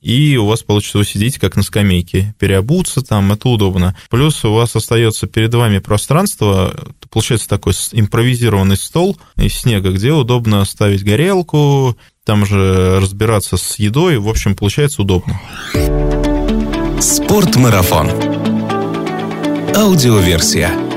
и у вас получится вы сидите как на скамейке. Переобуться там, это удобно. Плюс у вас остается перед вами пространство, получается такой импровизированный стол из снега, где удобно ставить горелку, там же разбираться с едой, в общем, получается удобно. Спортмарафон. Аудиоверсия.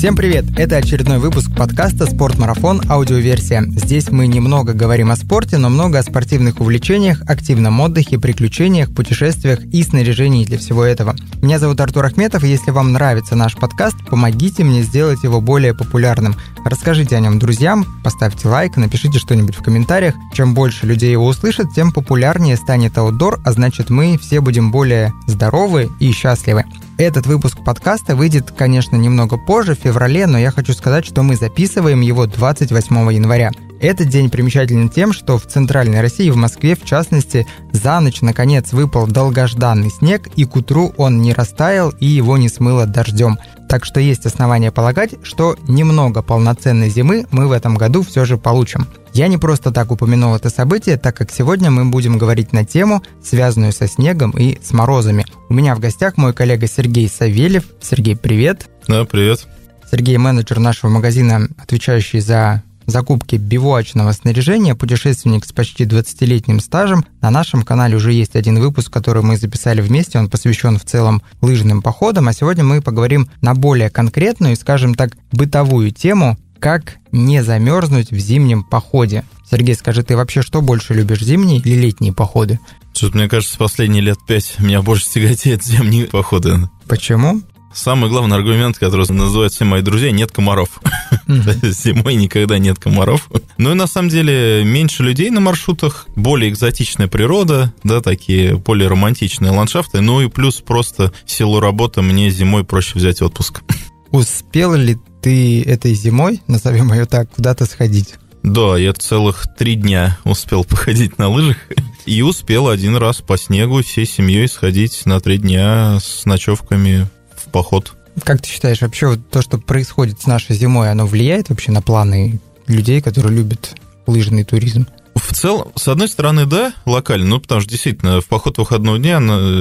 Всем привет! Это очередной выпуск подкаста «Спортмарафон. Аудиоверсия». Здесь мы немного говорим о спорте, но много о спортивных увлечениях, активном отдыхе, приключениях, путешествиях и снаряжении для всего этого. Меня зовут Артур Ахметов, и если вам нравится наш подкаст, помогите мне сделать его более популярным. Расскажите о нем друзьям, поставьте лайк, напишите что-нибудь в комментариях. Чем больше людей его услышат, тем популярнее станет аутдор, а значит мы все будем более здоровы и счастливы. Этот выпуск подкаста выйдет, конечно, немного позже, в феврале, но я хочу сказать, что мы записываем его 28 января. Этот день примечателен тем, что в Центральной России, в Москве в частности, за ночь наконец выпал долгожданный снег, и к утру он не растаял и его не смыло дождем. Так что есть основания полагать, что немного полноценной зимы мы в этом году все же получим. Я не просто так упомянул это событие, так как сегодня мы будем говорить на тему, связанную со снегом и с морозами. У меня в гостях мой коллега Сергей Савельев. Сергей, привет. Да, привет. Сергей, менеджер нашего магазина, отвечающий за закупки бивуачного снаряжения, путешественник с почти 20-летним стажем. На нашем канале уже есть один выпуск, который мы записали вместе, он посвящен в целом лыжным походам, а сегодня мы поговорим на более конкретную скажем так, бытовую тему как не замерзнуть в зимнем походе? Сергей, скажи, ты вообще что больше любишь, зимние или летние походы? Что-то, мне кажется, последние лет пять меня больше тяготеет зимние походы. Почему? Самый главный аргумент, который называют все мои друзья, нет комаров. Зимой никогда нет комаров. Ну и на самом деле меньше людей на маршрутах, более экзотичная природа, да, такие более романтичные ландшафты. Ну и плюс просто силу работы мне зимой проще взять отпуск. Успел ли ты этой зимой, назовем ее так, куда-то сходить? Да, я целых три дня успел походить на лыжах и успел один раз по снегу всей семьей сходить на три дня с ночевками в поход. Как ты считаешь, вообще вот то, что происходит с нашей зимой, оно влияет вообще на планы людей, которые любят лыжный туризм? В целом, с одной стороны, да, локально, ну, потому что действительно в поход выходного дня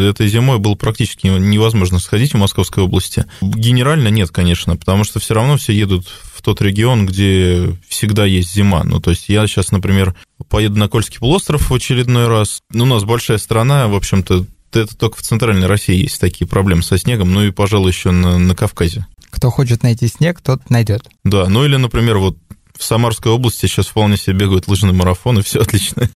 этой зимой было практически невозможно сходить в Московской области. Генерально нет, конечно, потому что все равно все едут в тот регион, где всегда есть зима. Ну, то есть я сейчас, например, поеду на Кольский полуостров в очередной раз. Ну, у нас большая страна, в общем-то, это только в Центральной России есть такие проблемы со снегом, ну и, пожалуй, еще на, на Кавказе. Кто хочет найти снег, тот найдет. Да, ну или, например, вот в Самарской области сейчас вполне себе бегают лыжный марафон, и все отлично.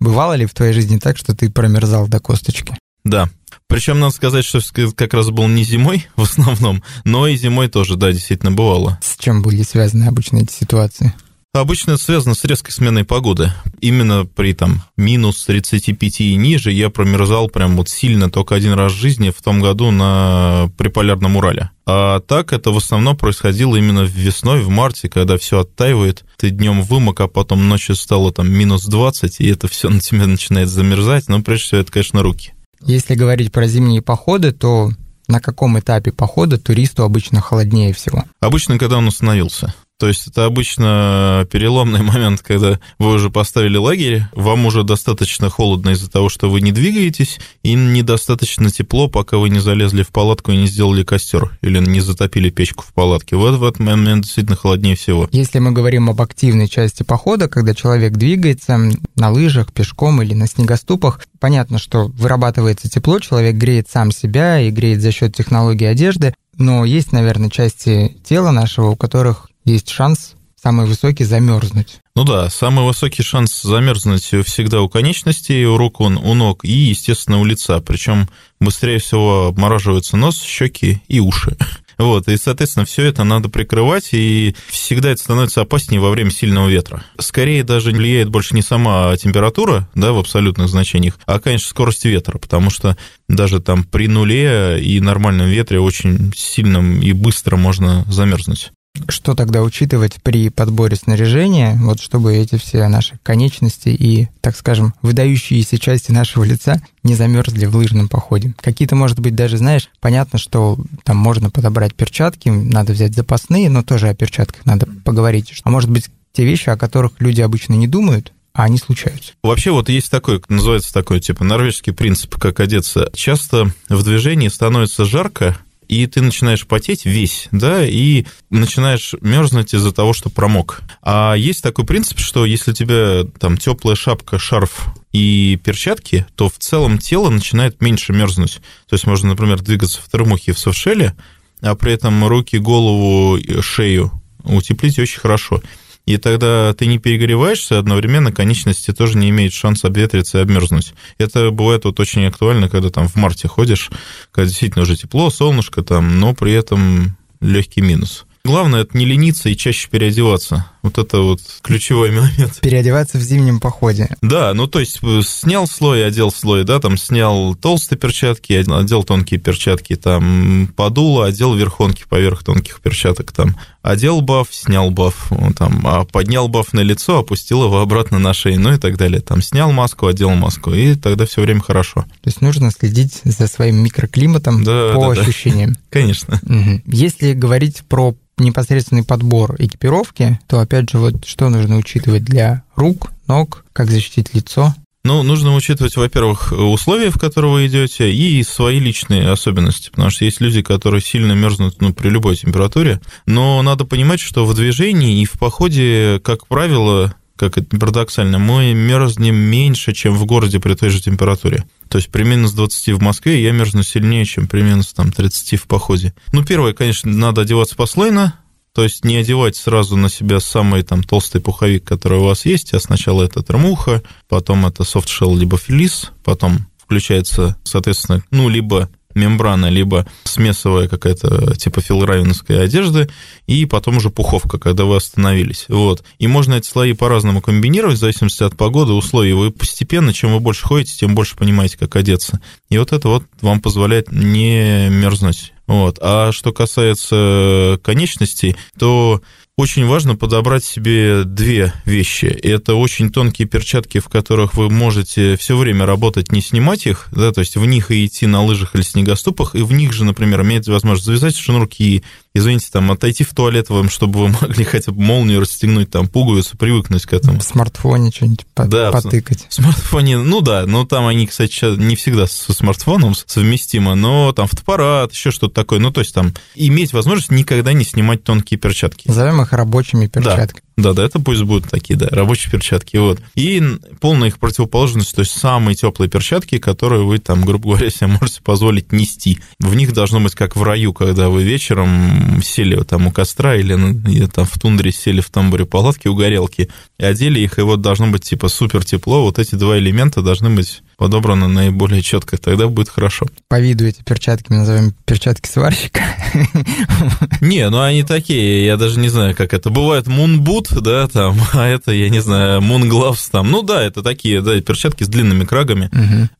Бывало ли в твоей жизни так, что ты промерзал до косточки? Да. Причем надо сказать, что как раз был не зимой в основном, но и зимой тоже, да, действительно бывало. С чем были связаны обычно эти ситуации? Обычно это связано с резкой сменой погоды. Именно при там минус 35 и ниже я промерзал прям вот сильно только один раз в жизни в том году на приполярном Урале. А так это в основном происходило именно весной, в марте, когда все оттаивает. Ты днем вымок, а потом ночью стало там минус 20, и это все на тебя начинает замерзать. Но прежде всего это, конечно, руки. Если говорить про зимние походы, то на каком этапе похода туристу обычно холоднее всего? Обычно, когда он установился. То есть это обычно переломный момент, когда вы уже поставили лагерь, вам уже достаточно холодно из-за того, что вы не двигаетесь, и недостаточно тепло, пока вы не залезли в палатку и не сделали костер, или не затопили печку в палатке. Вот в этот момент действительно холоднее всего. Если мы говорим об активной части похода, когда человек двигается на лыжах, пешком или на снегоступах, понятно, что вырабатывается тепло, человек греет сам себя и греет за счет технологии одежды, но есть, наверное, части тела нашего, у которых есть шанс самый высокий замерзнуть. Ну да, самый высокий шанс замерзнуть всегда у конечностей, у рук, он, у ног и, естественно, у лица. Причем быстрее всего обмораживаются нос, щеки и уши. Вот, и, соответственно, все это надо прикрывать, и всегда это становится опаснее во время сильного ветра. Скорее даже влияет больше не сама температура, да, в абсолютных значениях, а, конечно, скорость ветра, потому что даже там при нуле и нормальном ветре очень сильно и быстро можно замерзнуть. Что тогда учитывать при подборе снаряжения, вот чтобы эти все наши конечности и, так скажем, выдающиеся части нашего лица не замерзли в лыжном походе? Какие-то, может быть, даже, знаешь, понятно, что там можно подобрать перчатки, надо взять запасные, но тоже о перчатках надо поговорить. А может быть, те вещи, о которых люди обычно не думают, а они случаются. Вообще вот есть такой, называется такой, типа, норвежский принцип, как одеться. Часто в движении становится жарко, и ты начинаешь потеть весь, да, и начинаешь мерзнуть из-за того, что промок. А есть такой принцип, что если у тебя там теплая шапка, шарф и перчатки, то в целом тело начинает меньше мерзнуть. То есть можно, например, двигаться в термухе в софшеле, а при этом руки, голову, шею утеплить очень хорошо и тогда ты не перегреваешься, одновременно конечности тоже не имеют шанса обветриться и обмерзнуть. Это бывает вот очень актуально, когда там в марте ходишь, когда действительно уже тепло, солнышко там, но при этом легкий минус. Главное, это не лениться и чаще переодеваться. Вот это вот ключевой момент. Переодеваться в зимнем походе. Да, ну то есть э, снял слой, одел слой, да, там снял толстые перчатки, одел тонкие перчатки, там подул, одел верхонки поверх тонких перчаток, там одел баф, снял баф, там, а поднял баф на лицо, опустил его обратно на шею, ну и так далее. Там снял маску, одел маску, и тогда все время хорошо. То есть нужно следить за своим микроклиматом да, по да, ощущениям. Да. Конечно. Угу. Если говорить про непосредственный подбор экипировки, то опять же вот что нужно учитывать для рук, ног, как защитить лицо? Ну, нужно учитывать, во-первых, условия, в которые вы идете, и свои личные особенности, потому что есть люди, которые сильно мерзнут ну, при любой температуре, но надо понимать, что в движении и в походе, как правило, как это парадоксально, мы мерзнем меньше, чем в городе при той же температуре. То есть при минус 20 в Москве я мерзну сильнее, чем при минус там, 30 в походе. Ну, первое, конечно, надо одеваться послойно, то есть не одевать сразу на себя самый там толстый пуховик, который у вас есть, а сначала это термуха, потом это софтшелл либо флис, потом включается, соответственно, ну, либо мембрана, либо смесовая какая-то типа филравинской одежды, и потом уже пуховка, когда вы остановились. Вот. И можно эти слои по-разному комбинировать, в зависимости от погоды, условий. Вы постепенно, чем вы больше ходите, тем больше понимаете, как одеться. И вот это вот вам позволяет не мерзнуть. Вот. А что касается конечностей, то очень важно подобрать себе две вещи. Это очень тонкие перчатки, в которых вы можете все время работать, не снимать их, да, то есть в них и идти на лыжах или снегоступах, и в них же, например, иметь возможность завязать шнурки, извините, там, отойти в туалет вам, чтобы вы могли хотя бы молнию расстегнуть, там, пуговицу, привыкнуть к этому. В смартфоне что-нибудь да, потыкать. В смартфоне, ну да, но там они, кстати, не всегда со смартфоном совместимо, но там фотоаппарат, еще что-то такое, ну, то есть там иметь возможность никогда не снимать тонкие перчатки. Назовем их рабочими перчатками. Да, да, это пусть будут такие, да, рабочие перчатки, вот. И полная их противоположность, то есть самые теплые перчатки, которые вы там, грубо говоря, себе можете позволить нести. В них должно быть как в раю, когда вы вечером сели там у костра или, или там в тундре сели в тамбуре палатки у горелки и одели их, и вот должно быть типа супер тепло. Вот эти два элемента должны быть подобрано наиболее четко, тогда будет хорошо. По виду эти перчатки мы назовем перчатки сварщика. Не, ну они такие, я даже не знаю, как это. Бывает мунбут, да, там, а это, я не знаю, мунглавс там. Ну да, это такие, да, перчатки с длинными крагами.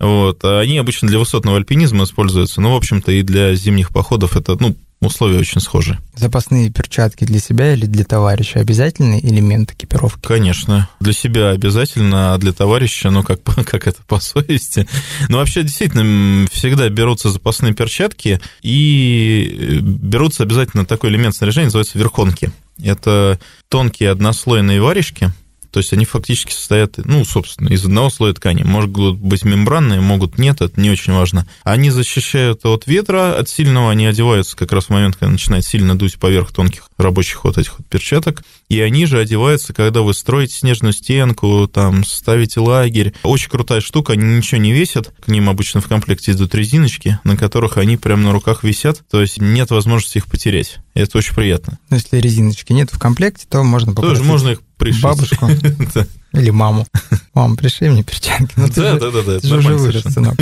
Вот. А они обычно для высотного альпинизма используются. Ну, в общем-то, и для зимних походов это, ну, условия очень схожи. Запасные перчатки для себя или для товарища обязательный элемент экипировки? Конечно. Для себя обязательно, а для товарища, ну, как, как это по совести. Но вообще, действительно, всегда берутся запасные перчатки и э, берутся обязательно такой элемент снаряжения, называется верхонки. Это тонкие однослойные варежки, то есть они фактически состоят, ну, собственно, из одного слоя ткани. Могут быть мембранные, могут нет, это не очень важно. Они защищают от ветра, от сильного они одеваются как раз в момент, когда начинает сильно дуть поверх тонких рабочих вот этих вот перчаток. И они же одеваются, когда вы строите снежную стенку, там, ставите лагерь. Очень крутая штука, они ничего не весят. К ним обычно в комплекте идут резиночки, на которых они прямо на руках висят. То есть нет возможности их потерять. И это очень приятно. Но если резиночки нет в комплекте, то можно попросить Тоже можно их пришить. бабушку или маму. Мам, пришли мне перчатки. Ну, да, да, да, да. Ты же уже вырос, сынок.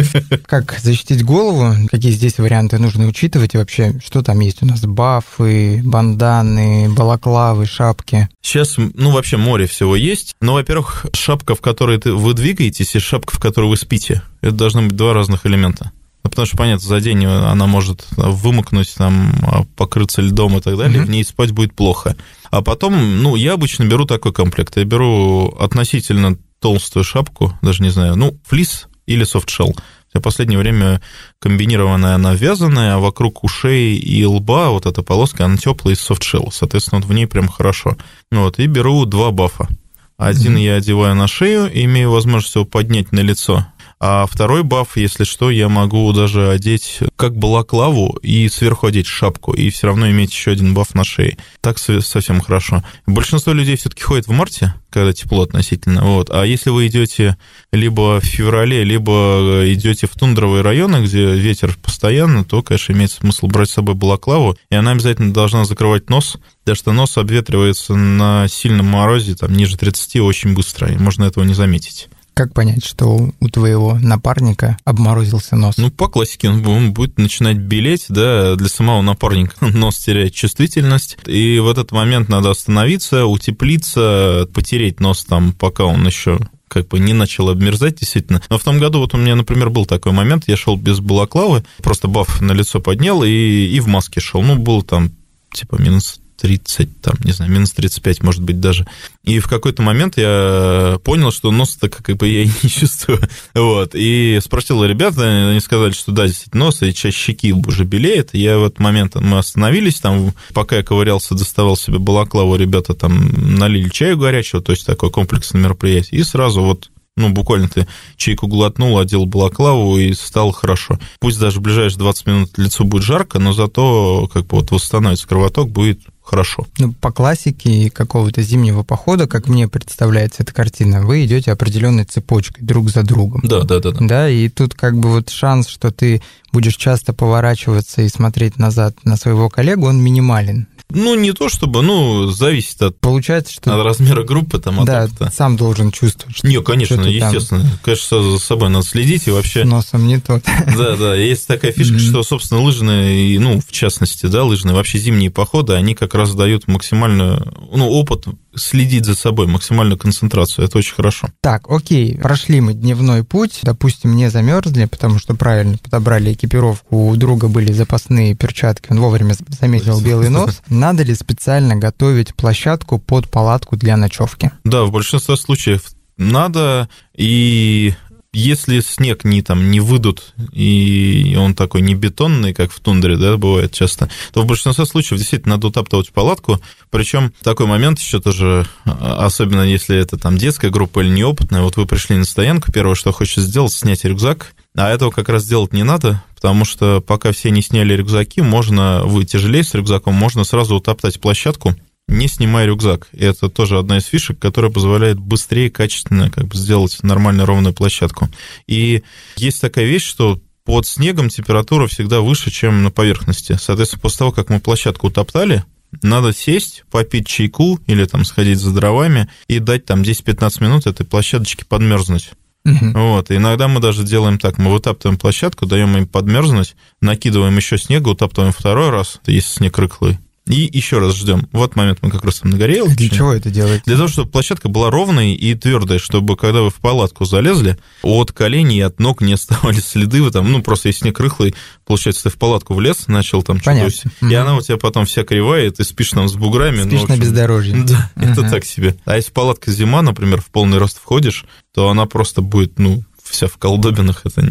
Как защитить голову? Какие здесь варианты нужно учитывать? И вообще, что там есть у нас? Бафы, банданы, балаклавы, шапки? Сейчас, ну, вообще море всего есть. Но, вы-первых, шапка, в которой вы двигаетесь, и шапка, в которой вы спите. Это должны быть два разных элемента. Ну, потому что, понятно, за день она может вымокнуть, там, покрыться льдом и так далее, mm-hmm. в ней спать будет плохо. А потом, ну, я обычно беру такой комплект. Я беру относительно толстую шапку, даже не знаю, ну, флис или софтшелл. В последнее время комбинированная она вязаная, а вокруг ушей и лба вот эта полоска, она теплая из софтшелла. Соответственно, вот в ней прям хорошо. Вот, и беру два бафа. Один mm-hmm. я одеваю на шею, имею возможность его поднять на лицо. А второй баф, если что, я могу даже одеть как балаклаву и сверху одеть шапку, и все равно иметь еще один баф на шее. Так совсем хорошо. Большинство людей все-таки ходит в марте, когда тепло относительно. Вот. А если вы идете либо в феврале, либо идете в тундровые районы, где ветер постоянно, то, конечно, имеет смысл брать с собой балаклаву, и она обязательно должна закрывать нос, потому что нос обветривается на сильном морозе, там, ниже 30 очень быстро, и можно этого не заметить. Как понять, что у твоего напарника обморозился нос? Ну, по классике он будет начинать белеть, да, для самого напарника нос теряет чувствительность, и в этот момент надо остановиться, утеплиться, потереть нос там, пока он еще как бы не начал обмерзать, действительно. Но в том году вот у меня, например, был такой момент, я шел без балаклавы, просто баф на лицо поднял и, и в маске шел. Ну, был там типа минус 30, там, не знаю, минус 35, может быть, даже. И в какой-то момент я понял, что нос-то как бы я и не чувствую. Вот. И спросил ребята, они сказали, что да, действительно, нос и часть щеки уже белеет. Я в этот момент, мы остановились, там, пока я ковырялся, доставал себе балаклаву, ребята там налили чаю горячего, то есть такое комплексное мероприятие. И сразу вот ну, буквально ты чайку глотнул, одел балаклаву и стало хорошо. Пусть даже в ближайшие 20 минут лицо будет жарко, но зато как бы вот восстановится кровоток, будет хорошо. Ну, по классике какого-то зимнего похода, как мне представляется эта картина, вы идете определенной цепочкой друг за другом. Да, да, да, да. Да, и тут как бы вот шанс, что ты будешь часто поворачиваться и смотреть назад на своего коллегу, он минимален. Ну, не то чтобы, ну, зависит от, Получается, что... от размера группы, там, от Да, опыта. сам должен чувствовать. Что, не, конечно, что естественно. Там... Конечно, за собой надо следить и вообще... С носом не тот. Да, да, есть такая фишка, что, собственно, лыжные, ну, в частности, да, лыжные, вообще зимние походы, они как раз дают максимальную, ну, опыт следить за собой, максимальную концентрацию. Это очень хорошо. Так, окей, прошли мы дневной путь, допустим, не замерзли, потому что правильно подобрали экипировку, у друга были запасные перчатки, он вовремя заметил белый нос. Надо ли специально готовить площадку под палатку для ночевки? Да, в большинстве случаев надо, и если снег не там не выдут, и он такой не бетонный, как в тундре, да, бывает часто, то в большинстве случаев действительно надо утаптывать палатку. Причем такой момент еще тоже, а, особенно если это там детская группа или неопытная, вот вы пришли на стоянку, первое, что хочется сделать, снять рюкзак, а этого как раз делать не надо, потому что пока все не сняли рюкзаки, можно, вы тяжелее с рюкзаком, можно сразу утаптать площадку, не снимая рюкзак. И это тоже одна из фишек, которая позволяет быстрее, качественно как бы сделать нормально ровную площадку. И есть такая вещь, что под снегом температура всегда выше, чем на поверхности. Соответственно, после того, как мы площадку утоптали, надо сесть, попить чайку или там сходить за дровами и дать там 10-15 минут этой площадочке подмерзнуть. Угу. Вот, и иногда мы даже делаем так, мы вытаптываем площадку, даем им подмерзнуть, накидываем еще снега, утаптываем второй раз, если снег рыхлый, и еще раз ждем. Вот момент мы как раз там нагорел. Для чего это делать? Для того, чтобы площадка была ровной и твердой, чтобы когда вы в палатку залезли, от коленей и от ног не оставались следы. Вы там, ну, просто если снег рыхлый, получается, ты в палатку влез, начал там что-то... И она у тебя потом вся кривая, и ты спишь там с буграми. Спишь ну, на бездорожье. Да, uh это так себе. А если палатка зима, например, в полный рост входишь, то она просто будет, ну, вся в колдобинах. Это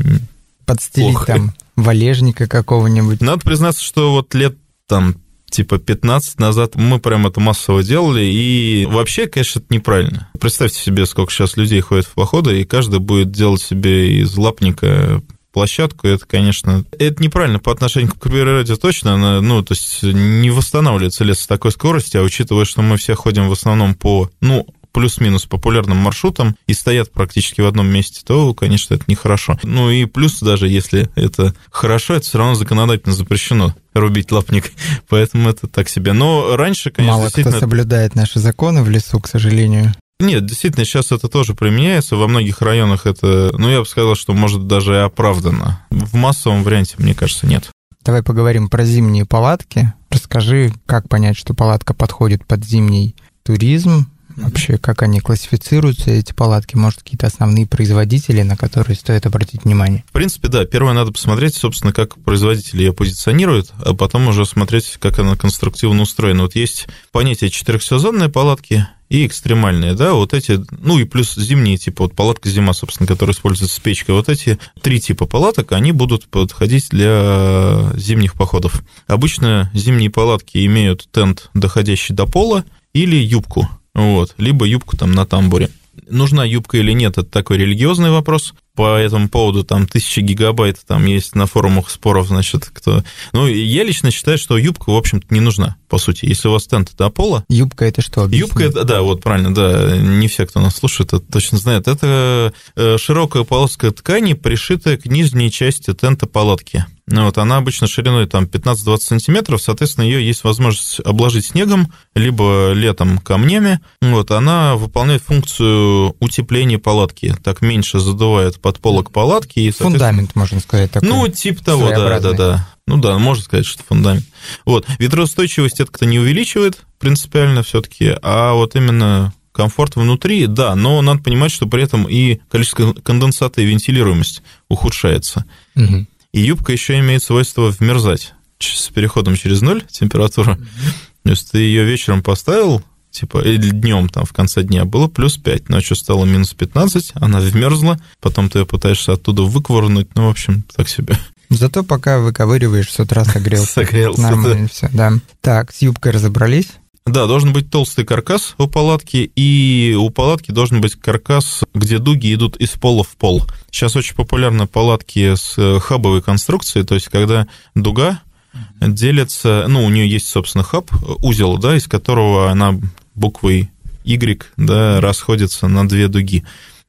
Подстелить плохо. там валежника какого-нибудь. Надо признаться, что вот лет там типа 15 назад. Мы прям это массово делали, и вообще, конечно, это неправильно. Представьте себе, сколько сейчас людей ходит в походы, и каждый будет делать себе из лапника площадку, это, конечно, это неправильно по отношению к природе точно, она, ну, то есть не восстанавливается лес с такой скоростью, а учитывая, что мы все ходим в основном по, ну, плюс-минус популярным маршрутам и стоят практически в одном месте, то, конечно, это нехорошо. Ну и плюс даже если это хорошо, это все равно законодательно запрещено рубить лапник, поэтому это так себе. Но раньше, конечно, Мало кто соблюдает наши законы в лесу, к сожалению. Нет, действительно, сейчас это тоже применяется. Во многих районах это, ну, я бы сказал, что может даже и оправдано. В массовом варианте, мне кажется, нет. Давай поговорим про зимние палатки. Расскажи, как понять, что палатка подходит под зимний туризм, Вообще, как они классифицируются, эти палатки? Может, какие-то основные производители, на которые стоит обратить внимание? В принципе, да. Первое, надо посмотреть, собственно, как производители ее позиционируют, а потом уже смотреть, как она конструктивно устроена. Вот есть понятие четырехсезонной палатки, и экстремальные, да, вот эти, ну и плюс зимние типа, вот палатка зима, собственно, которая используется с печкой, вот эти три типа палаток, они будут подходить для зимних походов. Обычно зимние палатки имеют тент, доходящий до пола, или юбку, вот, либо юбку там на тамбуре. Нужна юбка или нет, это такой религиозный вопрос. По этому поводу там тысячи гигабайт там есть на форумах споров, значит, кто... Ну, я лично считаю, что юбка, в общем-то, не нужна, по сути. Если у вас тент до пола... Юбка это что? Объясни. Юбка это, да, вот правильно, да, не все, кто нас слушает, это точно знают. Это э, широкая полоска ткани, пришитая к нижней части тента палатки. Ну, вот, она обычно шириной там 15-20 сантиметров, соответственно, ее есть возможность обложить снегом, либо летом камнями. Вот, она выполняет функцию утепления палатки, так меньше задувает под полок палатки. И, Фундамент, можно сказать, такой. Ну, типа того, да, да, да. Ну да, можно сказать, что фундамент. Вот, ветроустойчивость это не увеличивает принципиально все-таки, а вот именно комфорт внутри, да, но надо понимать, что при этом и количество конденсата и вентилируемость ухудшается. Угу. И юбка еще имеет свойство вмерзать с переходом через ноль температура. То есть ты ее вечером поставил, типа, или днем там в конце дня было плюс 5, ночью стало минус 15, она вмерзла, потом ты ее пытаешься оттуда выквырнуть, ну, в общем, так себе. Зато пока выковыриваешь, с утра согрелся. Согрелся, Нормально все, да. Так, с юбкой разобрались. Да, должен быть толстый каркас у палатки, и у палатки должен быть каркас, где дуги идут из пола в пол. Сейчас очень популярны палатки с э, хабовой конструкцией, то есть когда дуга делится, ну, у нее есть, собственно, хаб, узел, да, из которого она буквой Y, да, расходится на две дуги.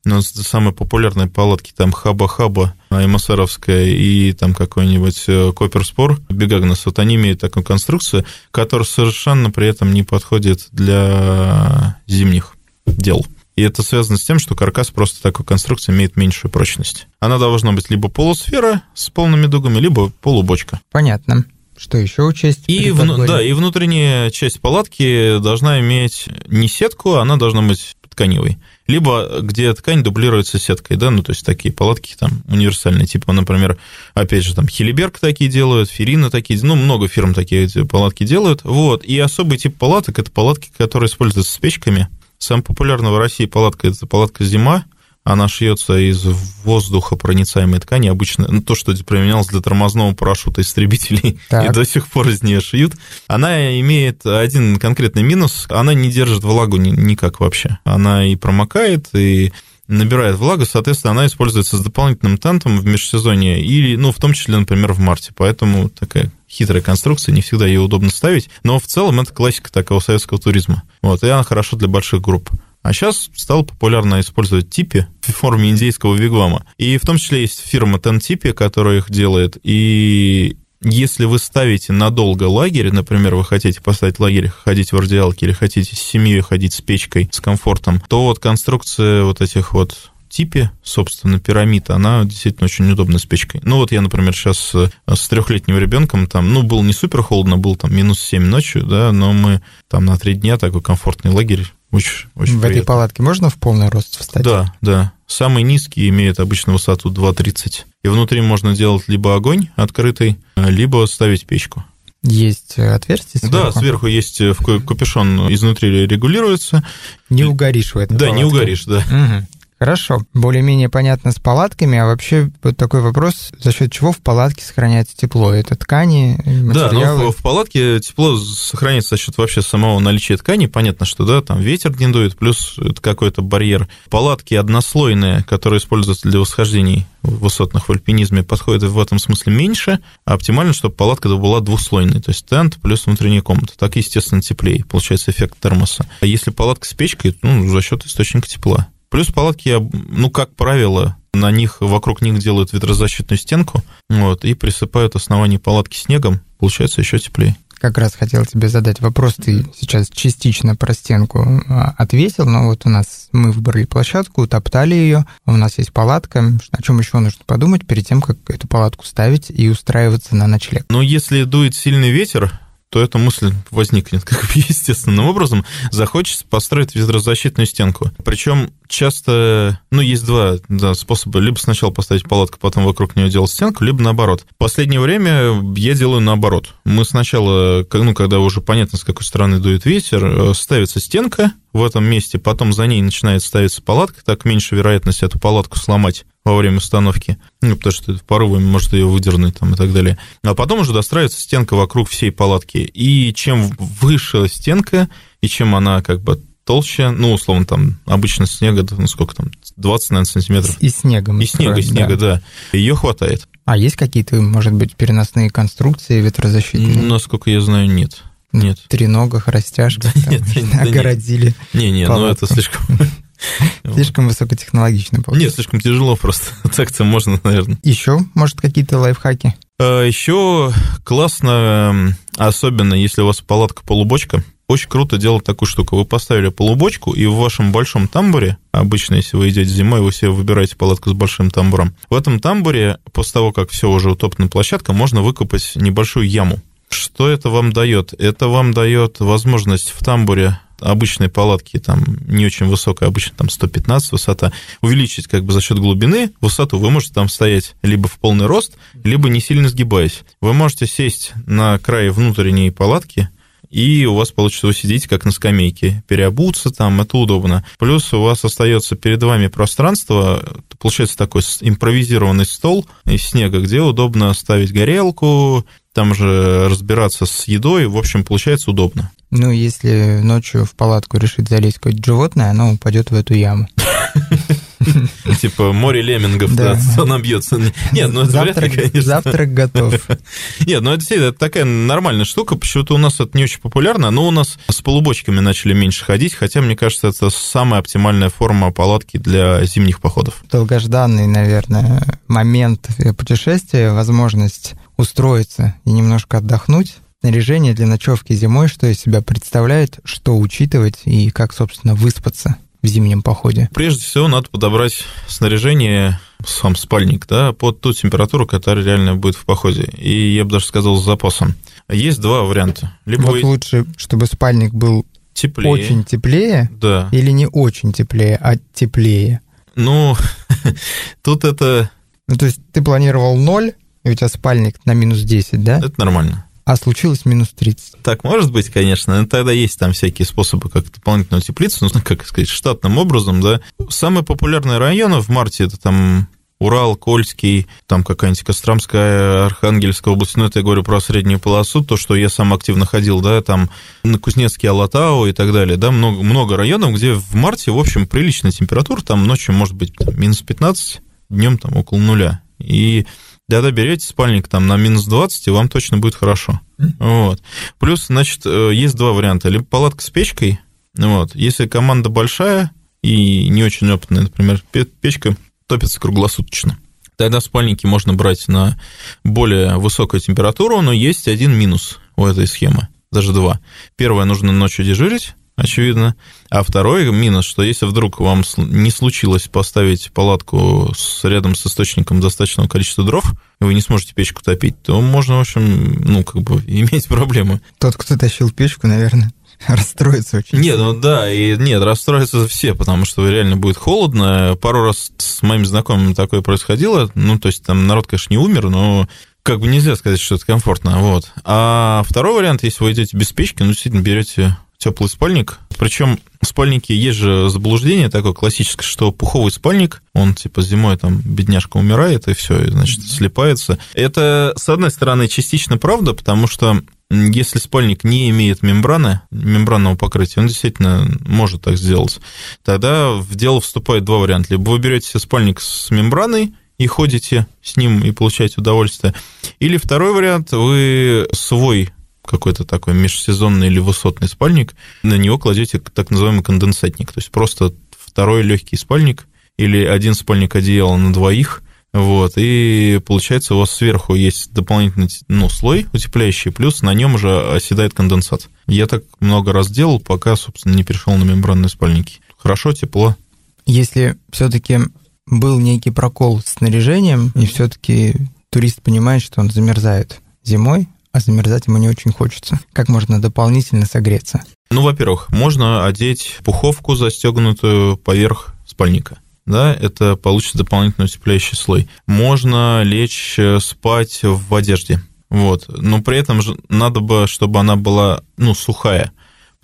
Но самые популярные палатки там Хаба-Хаба, МСРовская и там какой-нибудь э, Коперспор, Бегагнес, вот они имеют такую конструкцию, которая совершенно при этом не подходит для зимних дел. И это связано с тем, что каркас просто такой конструкции имеет меньшую прочность. Она должна быть либо полусфера с полными дугами, либо полубочка. Понятно. Что еще учесть? И, вну, да, и внутренняя часть палатки должна иметь не сетку, она должна быть тканевой. Либо где ткань дублируется сеткой, да, ну, то есть такие палатки там универсальные, типа, например, опять же, там Хилиберг такие делают, Ферина такие, ну, много фирм такие палатки делают, вот, и особый тип палаток – это палатки, которые используются с печками. Самая популярная в России палатка – это палатка «Зима», она шьется из воздухопроницаемой ткани, обычно ну, то, что применялось для тормозного парашюта истребителей, так. и до сих пор из нее шьют. Она имеет один конкретный минус, она не держит влагу никак вообще. Она и промокает, и набирает влагу, соответственно, она используется с дополнительным тентом в межсезонье, или, ну, в том числе, например, в марте. Поэтому такая хитрая конструкция, не всегда ее удобно ставить. Но в целом это классика такого советского туризма. Вот, и она хорошо для больших групп. А сейчас стало популярно использовать типи в форме индейского вигвама. И в том числе есть фирма Тентипи, которая их делает. И если вы ставите надолго лагерь, например, вы хотите поставить лагерь, ходить в радиалке или хотите с семьей ходить с печкой, с комфортом, то вот конструкция вот этих вот типе, собственно, пирамид, она действительно очень удобна с печкой. Ну вот я, например, сейчас э, с трехлетним ребенком там, ну, был не супер холодно, был там минус 7 ночью, да, но мы там на три дня такой комфортный лагерь очень, очень В приятно. этой палатке можно в полный рост встать? Да, да. Самый низкий имеет обычно высоту 2,30. И внутри можно делать либо огонь открытый, либо ставить печку. Есть э, отверстие сверху? Да, сверху есть э, капюшон изнутри регулируется. Не угоришь в этом. Да, палатке. не угоришь, да. Угу. Хорошо, более-менее понятно с палатками, а вообще вот такой вопрос, за счет чего в палатке сохраняется тепло? Это ткани, материалы? Да, но в, в палатке тепло сохраняется за счет вообще самого наличия ткани. Понятно, что да, там ветер не дует, плюс это какой-то барьер. Палатки однослойные, которые используются для восхождений высотных в альпинизме, подходят в этом смысле меньше, а оптимально, чтобы палатка была двухслойной, то есть тент плюс внутренняя комната. Так, естественно, теплее, получается эффект термоса. А если палатка с печкой, ну, за счет источника тепла. Плюс палатки, ну, как правило, на них, вокруг них делают ветрозащитную стенку, вот, и присыпают основание палатки снегом, получается еще теплее. Как раз хотел тебе задать вопрос, ты сейчас частично про стенку а, ответил, но вот у нас мы выбрали площадку, утоптали ее, у нас есть палатка, о чем еще нужно подумать перед тем, как эту палатку ставить и устраиваться на ночлег? Ну, если дует сильный ветер, то эта мысль возникнет как бы естественным образом. Захочется построить ветрозащитную стенку. Причем часто, ну, есть два да, способа. Либо сначала поставить палатку, потом вокруг нее делать стенку, либо наоборот. В последнее время я делаю наоборот. Мы сначала, ну, когда уже понятно, с какой стороны дует ветер, э, ставится стенка в этом месте, потом за ней начинает ставиться палатка, так меньше вероятность эту палатку сломать во время установки, ну, потому что порывами может ее выдернуть там и так далее. А потом уже достраивается стенка вокруг всей палатки. И чем выше стенка, и чем она как бы толще, ну, условно, там, обычно снега, ну, сколько там, 20, наверное, сантиметров. И снегом. И снега, и снега, да. да. Ее хватает. А есть какие-то, может быть, переносные конструкции ветрозащитные? Насколько я знаю, нет. Нет. Треногах, растяжках, да, нет, там, огородили. Не, не, ну это слишком... Слишком высокотехнологично получается. Нет, слишком тяжело просто. Так-то можно, наверное. Еще, может, какие-то лайфхаки? А, Еще классно, особенно если у вас палатка полубочка, очень круто делать такую штуку. Вы поставили полубочку, и в вашем большом тамбуре, обычно, если вы идете зимой, вы себе выбираете палатку с большим тамбуром, в этом тамбуре, после того, как все уже утоплена площадка, можно выкопать небольшую яму. Что это вам дает? Это вам дает возможность в тамбуре обычной палатки, там не очень высокая, обычно там 115 высота, увеличить как бы за счет глубины высоту. Вы можете там стоять либо в полный рост, либо не сильно сгибаясь. Вы можете сесть на край внутренней палатки, и у вас получится, вы сидите как на скамейке, переобуться там, это удобно. Плюс у вас остается перед вами пространство, получается такой импровизированный стол из снега, где удобно ставить горелку, там же разбираться с едой, в общем, получается удобно. Ну, если ночью в палатку решит залезть какое-то животное, оно упадет в эту яму. Типа море леммингов, да, она бьется. Нет, ну это вряд ли, конечно. Завтрак готов. Нет, ну это такая нормальная штука, почему-то у нас это не очень популярно, но у нас с полубочками начали меньше ходить, хотя, мне кажется, это самая оптимальная форма палатки для зимних походов. Долгожданный, наверное, момент путешествия, возможность устроиться и немножко отдохнуть снаряжение для ночевки зимой, что из себя представляет, что учитывать и как, собственно, выспаться в зимнем походе? Прежде всего, надо подобрать снаряжение, сам спальник, да, под ту температуру, которая реально будет в походе. И я бы даже сказал, с запасом. Есть два варианта. Либо вот лучше, чтобы спальник был теплее. очень теплее, да. или не очень теплее, а теплее? Ну, тут это... Ну, то есть ты планировал ноль, и у тебя спальник на минус 10, да? Это нормально а случилось минус 30. Так может быть, конечно, но тогда есть там всякие способы как дополнительно утеплиться, ну, как сказать, штатным образом, да. Самые популярные районы в марте это там Урал, Кольский, там какая-нибудь Костромская, Архангельская область, ну, это я говорю про среднюю полосу, то, что я сам активно ходил, да, там на Кузнецкий, Алатау и так далее, да, много, много районов, где в марте, в общем, приличная температура, там ночью может быть там, минус 15, днем там около нуля. И тогда берете спальник там на минус 20, и вам точно будет хорошо. Вот. Плюс, значит, э, есть два варианта. Либо палатка с печкой, вот. Если команда большая и не очень опытная, например, печка топится круглосуточно. Тогда спальники можно брать на более высокую температуру, но есть один минус у этой схемы, даже два. Первое, нужно ночью дежурить, очевидно. А второй минус, что если вдруг вам не случилось поставить палатку с, рядом с источником достаточного количества дров, и вы не сможете печку топить, то можно, в общем, ну, как бы иметь проблемы. Тот, кто тащил печку, наверное, расстроится очень. Нет, ну да, и нет, расстроятся все, потому что реально будет холодно. Пару раз с моими знакомыми такое происходило. Ну, то есть там народ, конечно, не умер, но как бы нельзя сказать, что это комфортно. Вот. А второй вариант, если вы идете без печки, ну, действительно, берете теплый спальник. Причем в спальнике есть же заблуждение такое классическое, что пуховый спальник, он типа зимой там бедняжка умирает и все, и, значит, слепается. Это, с одной стороны, частично правда, потому что если спальник не имеет мембраны, мембранного покрытия, он действительно может так сделать. Тогда в дело вступает два варианта. Либо вы берете себе спальник с мембраной, и ходите с ним и получаете удовольствие. Или второй вариант, вы свой какой-то такой межсезонный или высотный спальник, на него кладете так называемый конденсатник, то есть просто второй легкий спальник или один спальник одеяла на двоих, вот, и получается у вас сверху есть дополнительный ну, слой утепляющий, плюс на нем уже оседает конденсат. Я так много раз делал, пока, собственно, не перешел на мембранные спальники. Хорошо, тепло. Если все-таки был некий прокол с снаряжением, и все-таки турист понимает, что он замерзает зимой, а замерзать ему не очень хочется. Как можно дополнительно согреться? Ну, во-первых, можно одеть пуховку, застегнутую поверх спальника да, это получится дополнительный утепляющий слой. Можно лечь э, спать в одежде, вот, но при этом же надо бы, чтобы она была, ну, сухая,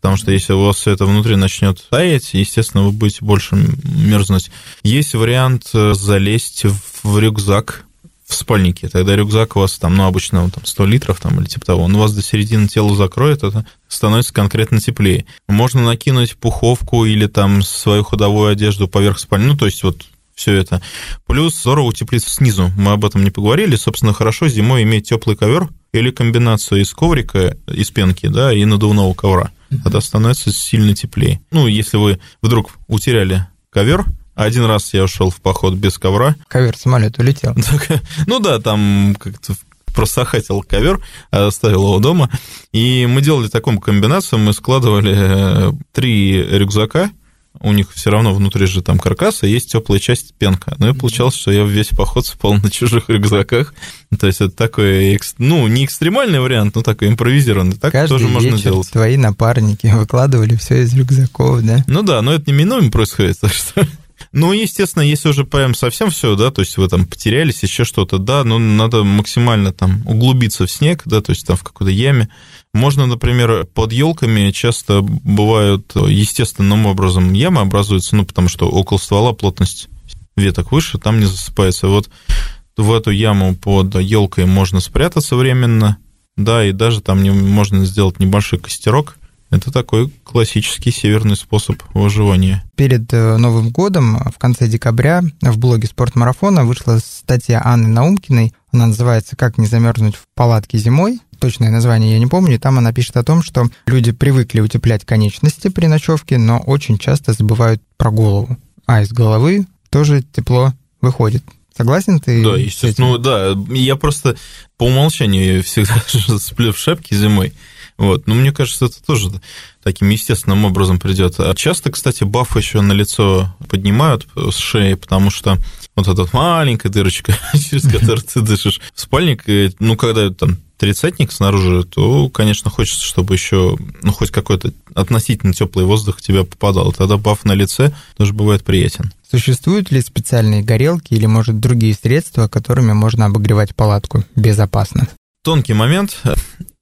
потому что если у вас все это внутри начнет таять, естественно, вы будете больше мерзнуть. Есть вариант э, залезть в рюкзак, в спальнике. Тогда рюкзак у вас там, ну, обычно там 100 литров там или типа того, он вас до середины тела закроет, это становится конкретно теплее. Можно накинуть пуховку или там свою ходовую одежду поверх спальни, ну, то есть вот все это. Плюс здорово утеплиться снизу. Мы об этом не поговорили. Собственно, хорошо зимой иметь теплый ковер или комбинацию из коврика, из пенки, да, и надувного ковра. Тогда становится сильно теплее. Ну, если вы вдруг утеряли ковер, один раз я ушел в поход без ковра. Ковер самолет улетел. Ну да, там как-то просохатил ковер, оставил его дома. И мы делали такую комбинацию, мы складывали э, три рюкзака, у них все равно внутри же там каркаса, есть теплая часть пенка. Ну и получалось, что я весь поход спал на чужих рюкзаках. То есть это такой, ну, не экстремальный вариант, но такой импровизированный. Так Каждый тоже можно делать. твои напарники выкладывали все из рюкзаков, да? Ну да, но это неминуемо происходит, так что ну, естественно, если уже прям совсем все, да, то есть вы там потерялись, еще что-то, да, но надо максимально там углубиться в снег, да, то есть там в какой-то яме. Можно, например, под елками часто бывают естественным образом ямы образуются, ну, потому что около ствола плотность веток выше, там не засыпается. Вот в эту яму под елкой можно спрятаться временно, да, и даже там не, можно сделать небольшой костерок, это такой классический северный способ выживания. Перед э, Новым годом, в конце декабря, в блоге «Спортмарафона» вышла статья Анны Наумкиной. Она называется «Как не замерзнуть в палатке зимой». Точное название я не помню. Там она пишет о том, что люди привыкли утеплять конечности при ночевке, но очень часто забывают про голову. А из головы тоже тепло выходит. Согласен ты? Да, естественно. Ну да, я просто по умолчанию всегда сплю в шапке зимой. Вот. Но мне кажется, это тоже таким естественным образом придет. А часто, кстати, баф еще на лицо поднимают с шеи, потому что вот эта маленькая дырочка, через которую ты дышишь спальник, ну, когда там тридцатник снаружи, то, конечно, хочется, чтобы еще, ну, хоть какой-то относительно теплый воздух в тебя попадал. Тогда баф на лице тоже бывает приятен. Существуют ли специальные горелки или, может, другие средства, которыми можно обогревать палатку безопасно? Тонкий момент.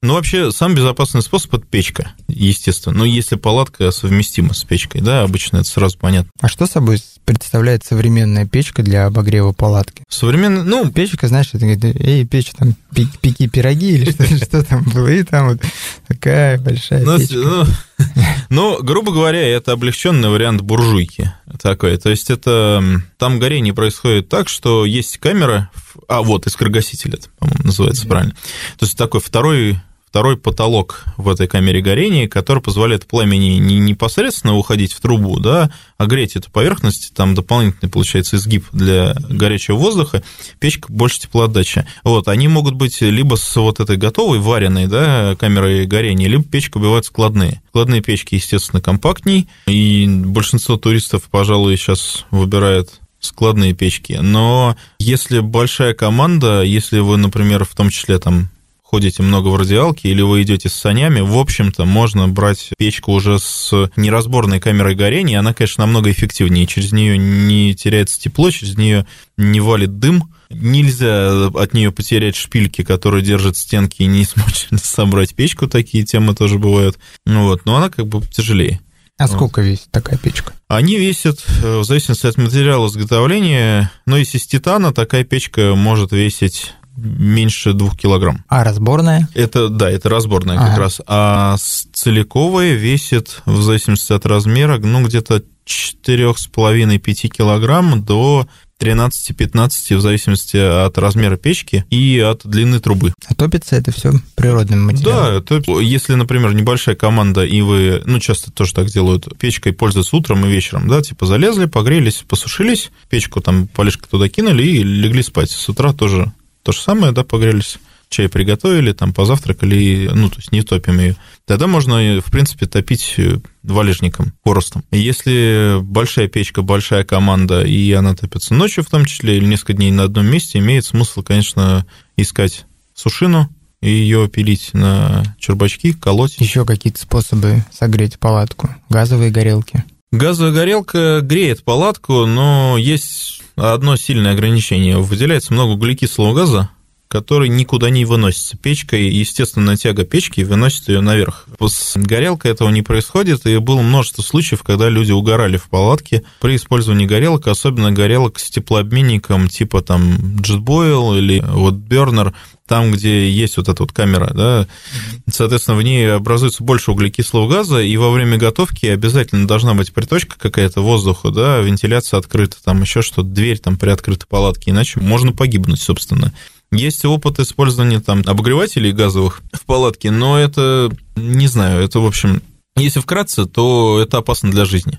Ну, вообще, сам безопасный способ – это печка, естественно. Но если палатка совместима с печкой, да, обычно это сразу понятно. А что собой представляет современная печка для обогрева палатки? Современная, ну... Печка, знаешь, это говорит, эй, печь, там, пеки пироги или что там было, и там вот такая большая ну, печка. Ну, ну, грубо говоря, это облегченный вариант буржуйки такой. То есть это там горение происходит так, что есть камера, а вот искрогаситель это, по-моему, называется правильно. То есть такой второй второй потолок в этой камере горения, который позволяет пламени не непосредственно уходить в трубу, да, а греть эту поверхность, там дополнительный получается изгиб для горячего воздуха, печка больше теплоотдачи. Вот, они могут быть либо с вот этой готовой вареной, да, камерой горения, либо печка бывает складные. Складные печки, естественно, компактней, и большинство туристов, пожалуй, сейчас выбирают складные печки. Но если большая команда, если вы, например, в том числе там ходите много в радиалке или вы идете с санями, в общем-то, можно брать печку уже с неразборной камерой горения. Она, конечно, намного эффективнее. Через нее не теряется тепло, через нее не валит дым. Нельзя от нее потерять шпильки, которые держат стенки и не смочь собрать печку. Такие темы тоже бывают. Ну вот, но она как бы тяжелее. А сколько весит такая печка? Они весят, э, в зависимости от материала изготовления, но если из титана, такая печка может весить меньше двух килограмм. А разборная? Это, да, это разборная ага. как раз. А целиковая весит, в зависимости от размера, ну, где-то 4,5-5 килограмм до 13-15 в зависимости от размера печки и от длины трубы. А топится это все природным материалом? Да, то, если, например, небольшая команда, и вы, ну, часто тоже так делают, печкой пользуются утром и вечером, да, типа залезли, погрелись, посушились, печку там полежка туда кинули и легли спать. С утра тоже то же самое, да, погрелись, чай приготовили, там позавтракали, ну, то есть не топим ее. Тогда можно, в принципе, топить э, валежником, хворостом. Если большая печка, большая команда, и она топится ночью в том числе, или несколько дней на одном месте, имеет смысл, конечно, искать сушину, и ее пилить на чербачки, колоть. Еще какие-то способы согреть палатку? Газовые горелки? Газовая горелка греет палатку, но есть одно сильное ограничение. Выделяется много углекислого газа, который никуда не выносится. Печка, естественная тяга печки выносит ее наверх. С горелкой этого не происходит, и было множество случаев, когда люди угорали в палатке при использовании горелок, особенно горелок с теплообменником типа там JetBoil или вот Burner, там, где есть вот эта вот камера, да, соответственно, в ней образуется больше углекислого газа, и во время готовки обязательно должна быть приточка какая-то воздуха, да, вентиляция открыта, там еще что-то, дверь там приоткрыта палатки, иначе можно погибнуть, собственно. Есть опыт использования там обогревателей газовых в палатке, но это, не знаю, это, в общем, если вкратце, то это опасно для жизни.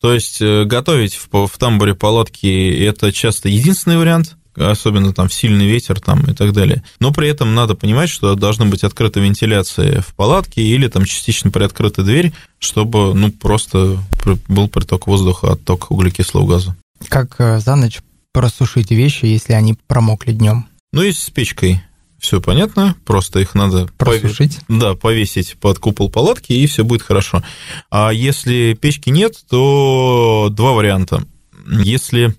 То есть э, готовить в, в тамбуре палатки – это часто единственный вариант, особенно там в сильный ветер там и так далее. Но при этом надо понимать, что должна быть открыта вентиляция в палатке или там частично приоткрыта дверь, чтобы ну просто был приток воздуха, отток углекислого газа. Как э, за ночь просушить вещи, если они промокли днем? Ну и с печкой все понятно, просто их надо просушить. Пове... Да, повесить под купол палатки, и все будет хорошо. А если печки нет, то два варианта. Если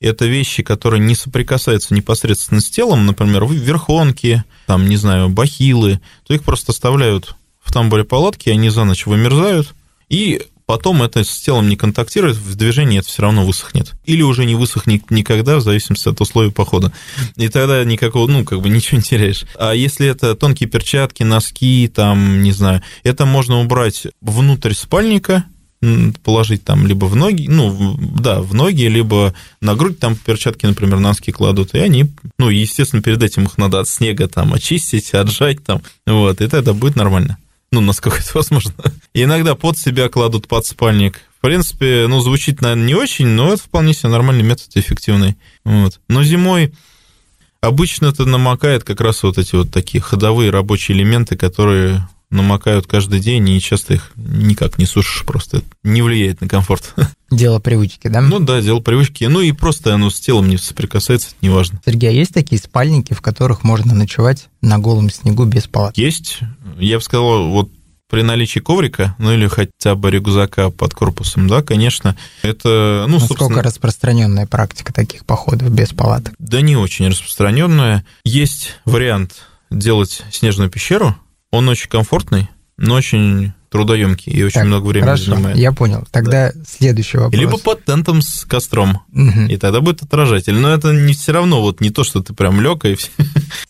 это вещи, которые не соприкасаются непосредственно с телом, например, верхонки, там, не знаю, бахилы, то их просто оставляют в тамбуре палатки, они за ночь вымерзают, и потом это с телом не контактирует, в движении это все равно высохнет. Или уже не высохнет никогда, в зависимости от условий похода. И тогда никакого, ну, как бы ничего не теряешь. А если это тонкие перчатки, носки, там, не знаю, это можно убрать внутрь спальника, положить там либо в ноги, ну, да, в ноги, либо на грудь там перчатки, например, носки кладут, и они, ну, естественно, перед этим их надо от снега там очистить, отжать там, вот, и тогда будет нормально ну, насколько это возможно. Иногда под себя кладут под спальник. В принципе, ну, звучит, наверное, не очень, но это вполне себе нормальный метод, эффективный. Вот. Но зимой обычно это намокает как раз вот эти вот такие ходовые рабочие элементы, которые намокают каждый день, и часто их никак не сушишь, просто не влияет на комфорт. Дело привычки, да? Ну да, дело привычки. Ну и просто оно с телом не соприкасается, это неважно. Сергей, а есть такие спальники, в которых можно ночевать на голом снегу без палатки? Есть. Я бы сказал, вот при наличии коврика, ну или хотя бы рюкзака под корпусом, да, конечно, это, ну, Насколько собственно... распространенная практика таких походов без палаток? Да не очень распространенная. Есть вариант делать снежную пещеру, он очень комфортный, но очень трудоемкий и очень так, много времени хорошо, занимает. Я понял. Тогда да. следующий вопрос. Либо под тентом с костром. Угу. И тогда будет отражатель. Но это не все равно вот не то, что ты прям лег и все.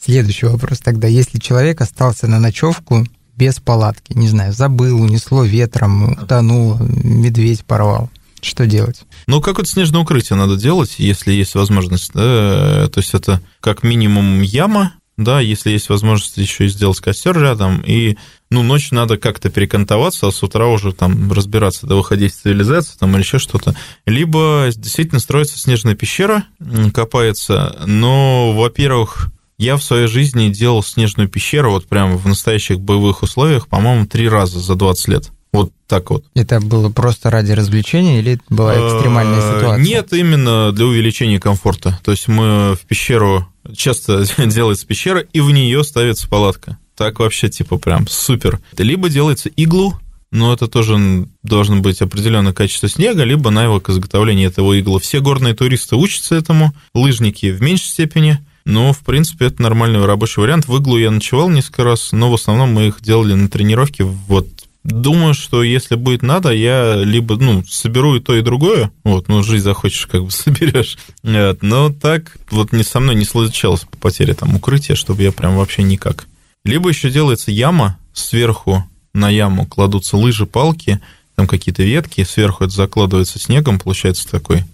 Следующий вопрос тогда. Если человек остался на ночевку без палатки, не знаю, забыл, унесло ветром, утонул, медведь порвал. Что делать? Ну, какое-то снежное укрытие надо делать, если есть возможность. Да? То есть это как минимум яма, да, если есть возможность еще и сделать костер рядом, и, ну, ночью надо как-то перекантоваться, а с утра уже там разбираться, да, выходить в цивилизацию там или еще что-то. Либо действительно строится снежная пещера, копается, но, во-первых, я в своей жизни делал снежную пещеру вот прямо в настоящих боевых условиях, по-моему, три раза за 20 лет. Вот так вот. Это было просто ради развлечения или была экстремальная а, ситуация? Нет, именно для увеличения комфорта. То есть мы в пещеру, часто делается пещера, и в нее ставится палатка. Так вообще типа прям супер. Либо делается иглу, но это тоже должно быть определенное качество снега, либо навык изготовления этого игла. Все горные туристы учатся этому, лыжники в меньшей степени, но, в принципе, это нормальный рабочий вариант. В иглу я ночевал несколько раз, но в основном мы их делали на тренировке вот Думаю, что если будет надо, я либо, ну, соберу и то, и другое, вот, ну, жизнь захочешь, как бы соберешь, вот, но так вот не со мной не случалось по потере там укрытия, чтобы я прям вообще никак. Либо еще делается яма, сверху на яму кладутся лыжи, палки, там какие-то ветки, сверху это закладывается снегом, получается такой,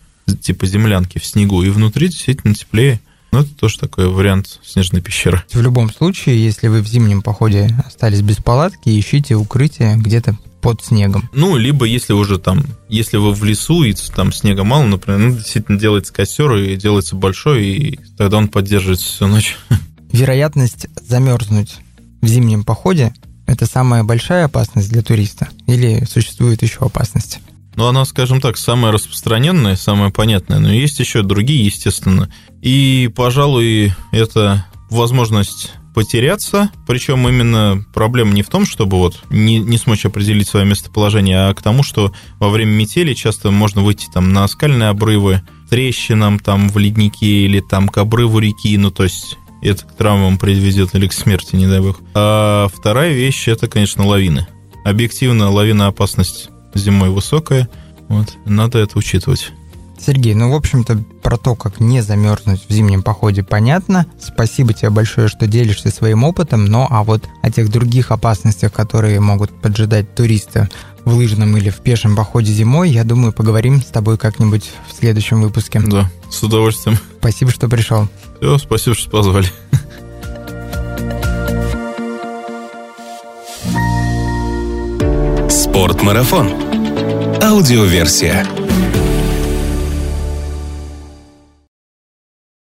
типа землянки в снегу, и внутри действительно теплее. Ну, это тоже такой вариант снежной пещеры. В любом случае, если вы в зимнем походе остались без палатки, ищите укрытие где-то под снегом. Ну, либо если уже там, если вы в лесу и там снега мало, например, ну, действительно делается костер и делается большой, и тогда он поддерживается всю ночь. Вероятность замерзнуть в зимнем походе – это самая большая опасность для туриста? Или существует еще опасность? Ну, она, скажем так, самая распространенная, самая понятная, но есть еще другие, естественно. И, пожалуй, это возможность потеряться, причем именно проблема не в том, чтобы вот не, не смочь определить свое местоположение, а к тому, что во время метели часто можно выйти там на скальные обрывы, трещинам там в леднике или там к обрыву реки, ну то есть это к травмам приведет или к смерти, не дай бог. А вторая вещь это, конечно, лавины. Объективно лавина опасность зимой высокая, вот, надо это учитывать. Сергей, ну, в общем-то, про то, как не замерзнуть в зимнем походе, понятно. Спасибо тебе большое, что делишься своим опытом. Ну, а вот о тех других опасностях, которые могут поджидать туриста в лыжном или в пешем походе зимой, я думаю, поговорим с тобой как-нибудь в следующем выпуске. Да, с удовольствием. Спасибо, что пришел. Все, спасибо, что позвали. Спортмарафон. Аудиоверсия.